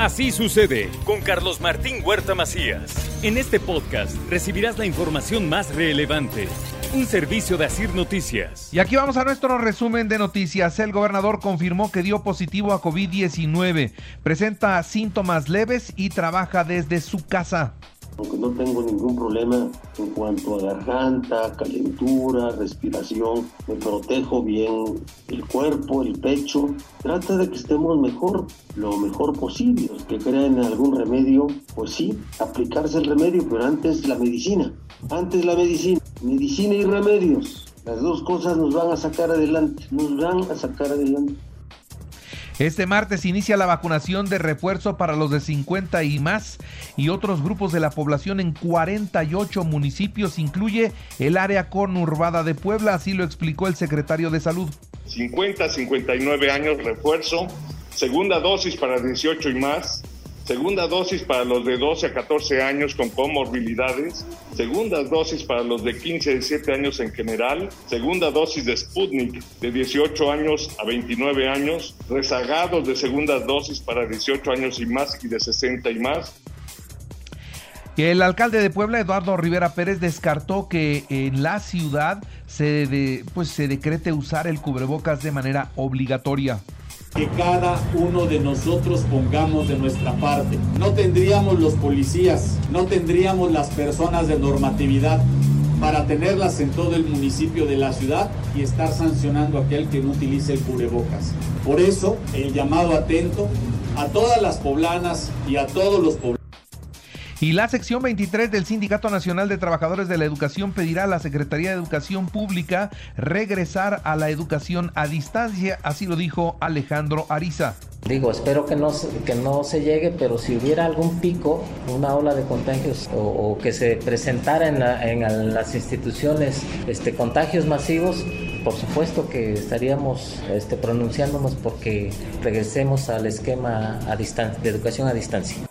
Así sucede con Carlos Martín Huerta Macías. En este podcast recibirás la información más relevante. Un servicio de Asir Noticias. Y aquí vamos a nuestro resumen de noticias. El gobernador confirmó que dio positivo a COVID-19. Presenta síntomas leves y trabaja desde su casa no tengo ningún problema en cuanto a garganta, calentura, respiración, me protejo bien el cuerpo, el pecho, trata de que estemos mejor, lo mejor posible. Que crean algún remedio, pues sí, aplicarse el remedio, pero antes la medicina, antes la medicina, medicina y remedios. Las dos cosas nos van a sacar adelante, nos van a sacar adelante. Este martes inicia la vacunación de refuerzo para los de 50 y más y otros grupos de la población en 48 municipios, incluye el área conurbada de Puebla, así lo explicó el secretario de Salud. 50 59 años refuerzo, segunda dosis para 18 y más, segunda dosis para los de 12 a 14 años con comorbilidades, segunda dosis para los de 15 a 17 años en general, segunda dosis de Sputnik de 18 años a 29 años, rezagados de segunda dosis para 18 años y más y de 60 y más. El alcalde de Puebla, Eduardo Rivera Pérez, descartó que en la ciudad se, pues, se decrete usar el cubrebocas de manera obligatoria que cada uno de nosotros pongamos de nuestra parte. No tendríamos los policías, no tendríamos las personas de normatividad para tenerlas en todo el municipio de la ciudad y estar sancionando a aquel que no utilice el cubrebocas. Por eso, el llamado atento a todas las poblanas y a todos los poblanos y la sección 23 del Sindicato Nacional de Trabajadores de la Educación pedirá a la Secretaría de Educación Pública regresar a la educación a distancia, así lo dijo Alejandro Ariza. Digo, espero que no, que no se llegue, pero si hubiera algún pico, una ola de contagios o, que se presentara en, en, las instituciones este, contagios masivos, por supuesto que estaríamos este, pronunciándonos porque regresemos al esquema a distancia, de educación a distancia.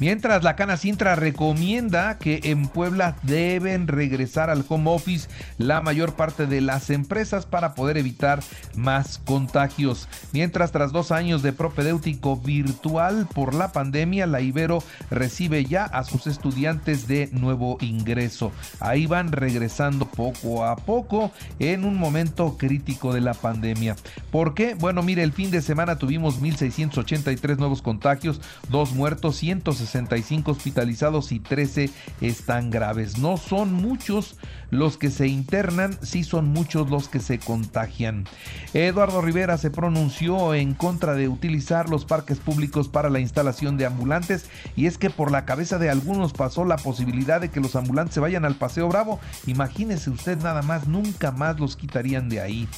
Mientras la Cana Sintra recomienda que en Puebla deben regresar al home office la mayor parte de las empresas para poder evitar más contagios. Mientras tras dos años de propedéutico virtual por la pandemia, la Ibero recibe ya a sus estudiantes de nuevo ingreso. Ahí van regresando poco a poco en un momento crítico de la pandemia. ¿Por qué? Bueno, mire, el fin de semana tuvimos 1.683 nuevos contagios, dos muertos, 160 65 hospitalizados y 13 están graves. No son muchos los que se internan, sí son muchos los que se contagian. Eduardo Rivera se pronunció en contra de utilizar los parques públicos para la instalación de ambulantes y es que por la cabeza de algunos pasó la posibilidad de que los ambulantes se vayan al Paseo Bravo. Imagínese usted nada más, nunca más los quitarían de ahí.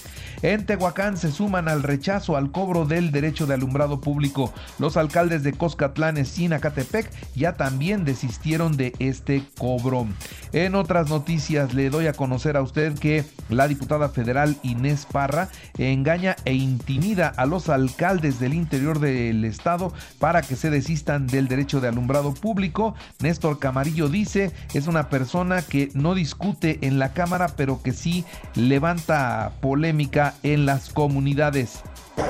En Tehuacán se suman al rechazo al cobro del derecho de alumbrado público. Los alcaldes de Coscatlán, y Ya también desistieron de este cobro. En otras noticias le doy a conocer a usted que la diputada federal Inés Parra engaña e intimida a los alcaldes del interior del estado para que se desistan del derecho de alumbrado público. Néstor Camarillo dice es una persona que no discute en la Cámara pero que sí levanta polémica en las comunidades.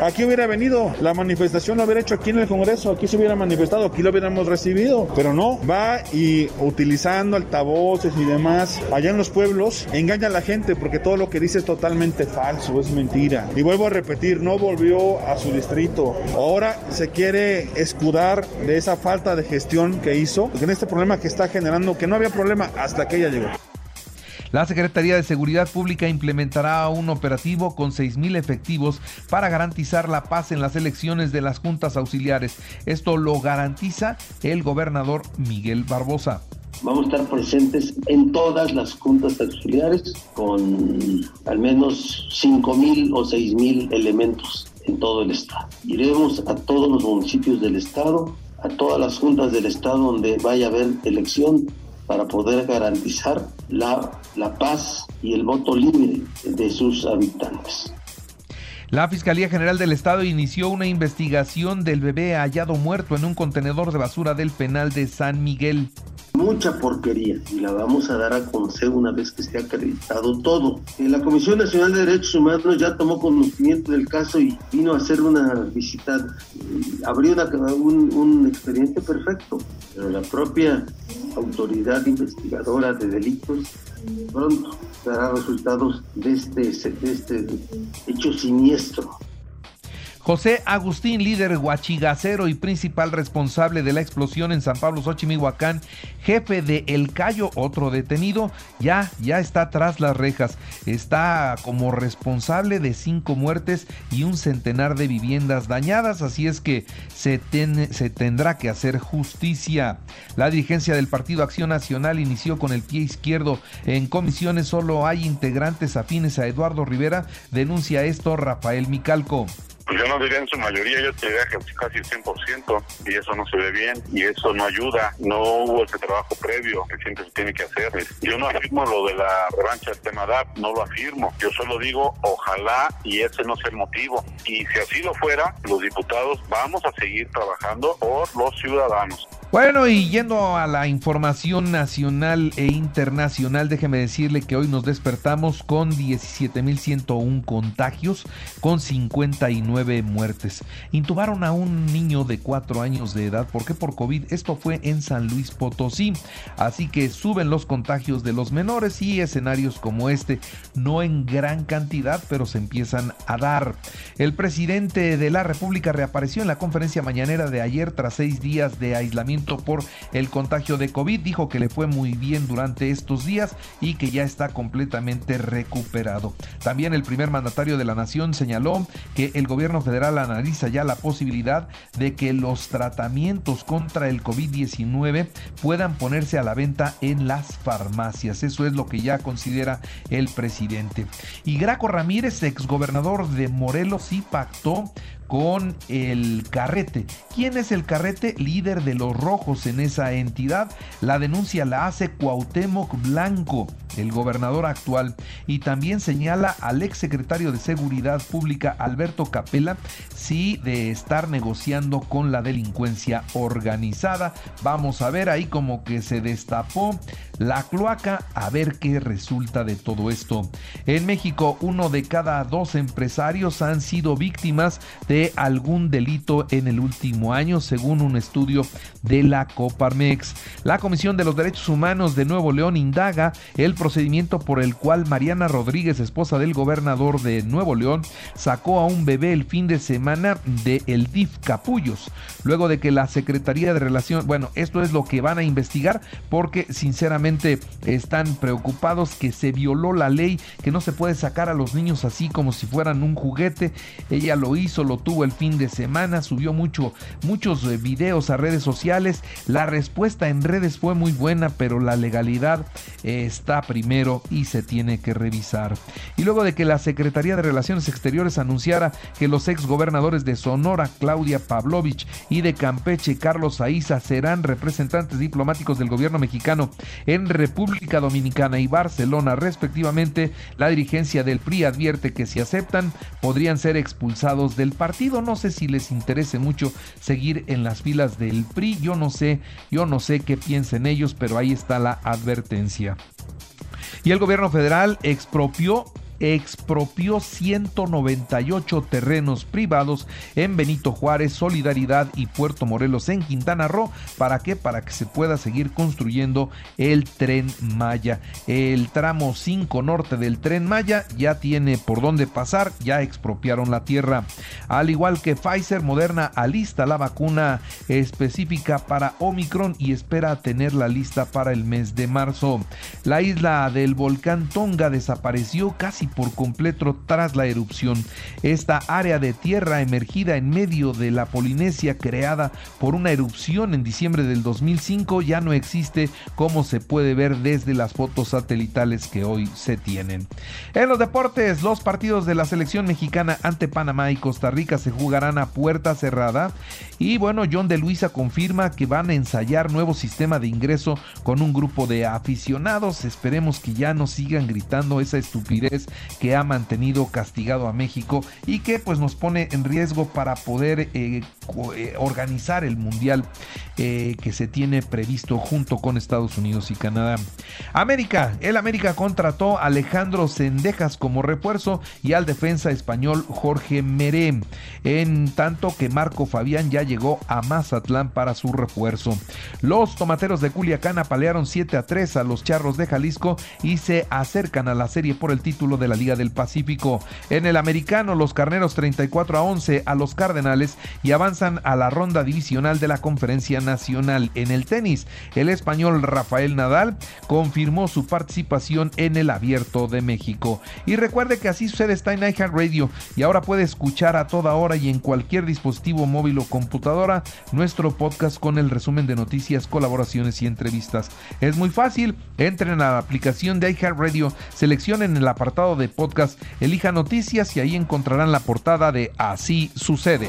Aquí hubiera venido, la manifestación lo hubiera hecho aquí en el Congreso, aquí se hubiera manifestado, aquí lo hubiéramos recibido, pero no, va y utilizando altavoces y demás, allá en los pueblos, engaña a la gente porque todo lo que dice es totalmente falso, es mentira. Y vuelvo a repetir, no volvió a su distrito, ahora se quiere escudar de esa falta de gestión que hizo, en este problema que está generando, que no había problema hasta que ella llegó. La Secretaría de Seguridad Pública implementará un operativo con 6.000 efectivos para garantizar la paz en las elecciones de las juntas auxiliares. Esto lo garantiza el gobernador Miguel Barbosa. Vamos a estar presentes en todas las juntas auxiliares con al menos 5.000 o 6.000 elementos en todo el estado. Iremos a todos los municipios del estado, a todas las juntas del estado donde vaya a haber elección para poder garantizar la, la paz y el voto libre de sus habitantes. La Fiscalía General del Estado inició una investigación del bebé hallado muerto en un contenedor de basura del penal de San Miguel mucha porquería y la vamos a dar a conocer una vez que esté acreditado todo. Eh, la Comisión Nacional de Derechos Humanos ya tomó conocimiento del caso y vino a hacer una visita, eh, abrió un, un expediente perfecto, pero la propia autoridad investigadora de delitos pronto dará resultados de este, este hecho siniestro. José Agustín, líder guachigacero y principal responsable de la explosión en San Pablo, Xochimilhuacán, jefe de El Cayo, otro detenido, ya, ya está tras las rejas. Está como responsable de cinco muertes y un centenar de viviendas dañadas, así es que se, se tendrá que hacer justicia. La dirigencia del Partido Acción Nacional inició con el pie izquierdo. En comisiones solo hay integrantes afines a Eduardo Rivera, denuncia esto Rafael Micalco. Pues yo no diría en su mayoría, yo te diría que casi el 100% y eso no se ve bien y eso no ayuda. No hubo ese trabajo previo que siempre se tiene que hacer. Yo no afirmo lo de la revancha del tema DAP, no lo afirmo. Yo solo digo, ojalá y ese no sea el motivo. Y si así lo fuera, los diputados vamos a seguir trabajando por los ciudadanos. Bueno, y yendo a la información nacional e internacional, déjeme decirle que hoy nos despertamos con 17.101 contagios, con 59 muertes. Intubaron a un niño de 4 años de edad, ¿por qué por COVID? Esto fue en San Luis Potosí. Así que suben los contagios de los menores y escenarios como este, no en gran cantidad, pero se empiezan a dar. El presidente de la República reapareció en la conferencia mañanera de ayer tras seis días de aislamiento por el contagio de COVID. Dijo que le fue muy bien durante estos días y que ya está completamente recuperado. También el primer mandatario de la nación señaló que el gobierno federal analiza ya la posibilidad de que los tratamientos contra el COVID-19 puedan ponerse a la venta en las farmacias. Eso es lo que ya considera el presidente. Y Graco Ramírez, exgobernador de Morelos, sí pactó con el Carrete. ¿Quién es el Carrete? Líder de los rojos en esa entidad. La denuncia la hace Cuauhtémoc Blanco, el gobernador actual, y también señala al ex secretario de Seguridad Pública Alberto Capella sí de estar negociando con la delincuencia organizada. Vamos a ver ahí como que se destapó la cloaca a ver qué resulta de todo esto. En México, uno de cada dos empresarios han sido víctimas de algún delito en el último año, según un estudio de la Coparmex. La Comisión de los Derechos Humanos de Nuevo León indaga el procedimiento por el cual Mariana Rodríguez, esposa del gobernador de Nuevo León, sacó a un bebé el fin de semana de el DIF Capullos, luego de que la Secretaría de Relación, bueno, esto es lo que van a investigar porque sinceramente están preocupados que se violó la ley, que no se puede sacar a los niños así como si fueran un juguete. Ella lo hizo, lo tuvo el fin de semana, subió mucho, muchos eh, videos a redes sociales. La respuesta en redes fue muy buena, pero la legalidad eh, está primero y se tiene que revisar. Y luego de que la Secretaría de Relaciones Exteriores anunciara que los ex gobernadores de Sonora, Claudia Pavlovich, y de Campeche, Carlos Aiza, serán representantes diplomáticos del gobierno mexicano en República Dominicana y Barcelona, respectivamente, la dirigencia del PRI advierte que si aceptan, podrían ser expulsados del partido no sé si les interese mucho seguir en las filas del PRI. Yo no sé, yo no sé qué piensen ellos, pero ahí está la advertencia. Y el gobierno federal expropió expropió 198 terrenos privados en Benito Juárez, Solidaridad y Puerto Morelos en Quintana Roo. ¿Para qué? Para que se pueda seguir construyendo el tren Maya. El tramo 5 norte del tren Maya ya tiene por dónde pasar, ya expropiaron la tierra. Al igual que Pfizer, Moderna alista la vacuna específica para Omicron y espera tenerla lista para el mes de marzo. La isla del volcán Tonga desapareció casi por completo tras la erupción. Esta área de tierra emergida en medio de la Polinesia creada por una erupción en diciembre del 2005 ya no existe como se puede ver desde las fotos satelitales que hoy se tienen. En los deportes, los partidos de la selección mexicana ante Panamá y Costa Rica se jugarán a puerta cerrada y bueno, John de Luisa confirma que van a ensayar nuevo sistema de ingreso con un grupo de aficionados. Esperemos que ya no sigan gritando esa estupidez que ha mantenido castigado a México y que pues nos pone en riesgo para poder eh, organizar el mundial eh, que se tiene previsto junto con Estados Unidos y Canadá. América, el América contrató a Alejandro Sendejas como refuerzo y al defensa español Jorge Meré, en tanto que Marco Fabián ya llegó a Mazatlán para su refuerzo. Los tomateros de Culiacán apalearon 7 a 3 a los charros de Jalisco y se acercan a la serie por el título de la Liga del Pacífico. En el americano, los carneros 34 a 11 a los Cardenales y avanzan a la ronda divisional de la Conferencia Nacional. En el tenis, el español Rafael Nadal confirmó su participación en el Abierto de México. Y recuerde que así sucede está en Radio y ahora puede escuchar a toda hora y en cualquier dispositivo móvil o computadora nuestro podcast con el resumen de noticias, colaboraciones y entrevistas. Es muy fácil, entren a la aplicación de Radio, seleccionen el apartado de podcast, elija noticias y ahí encontrarán la portada de Así sucede.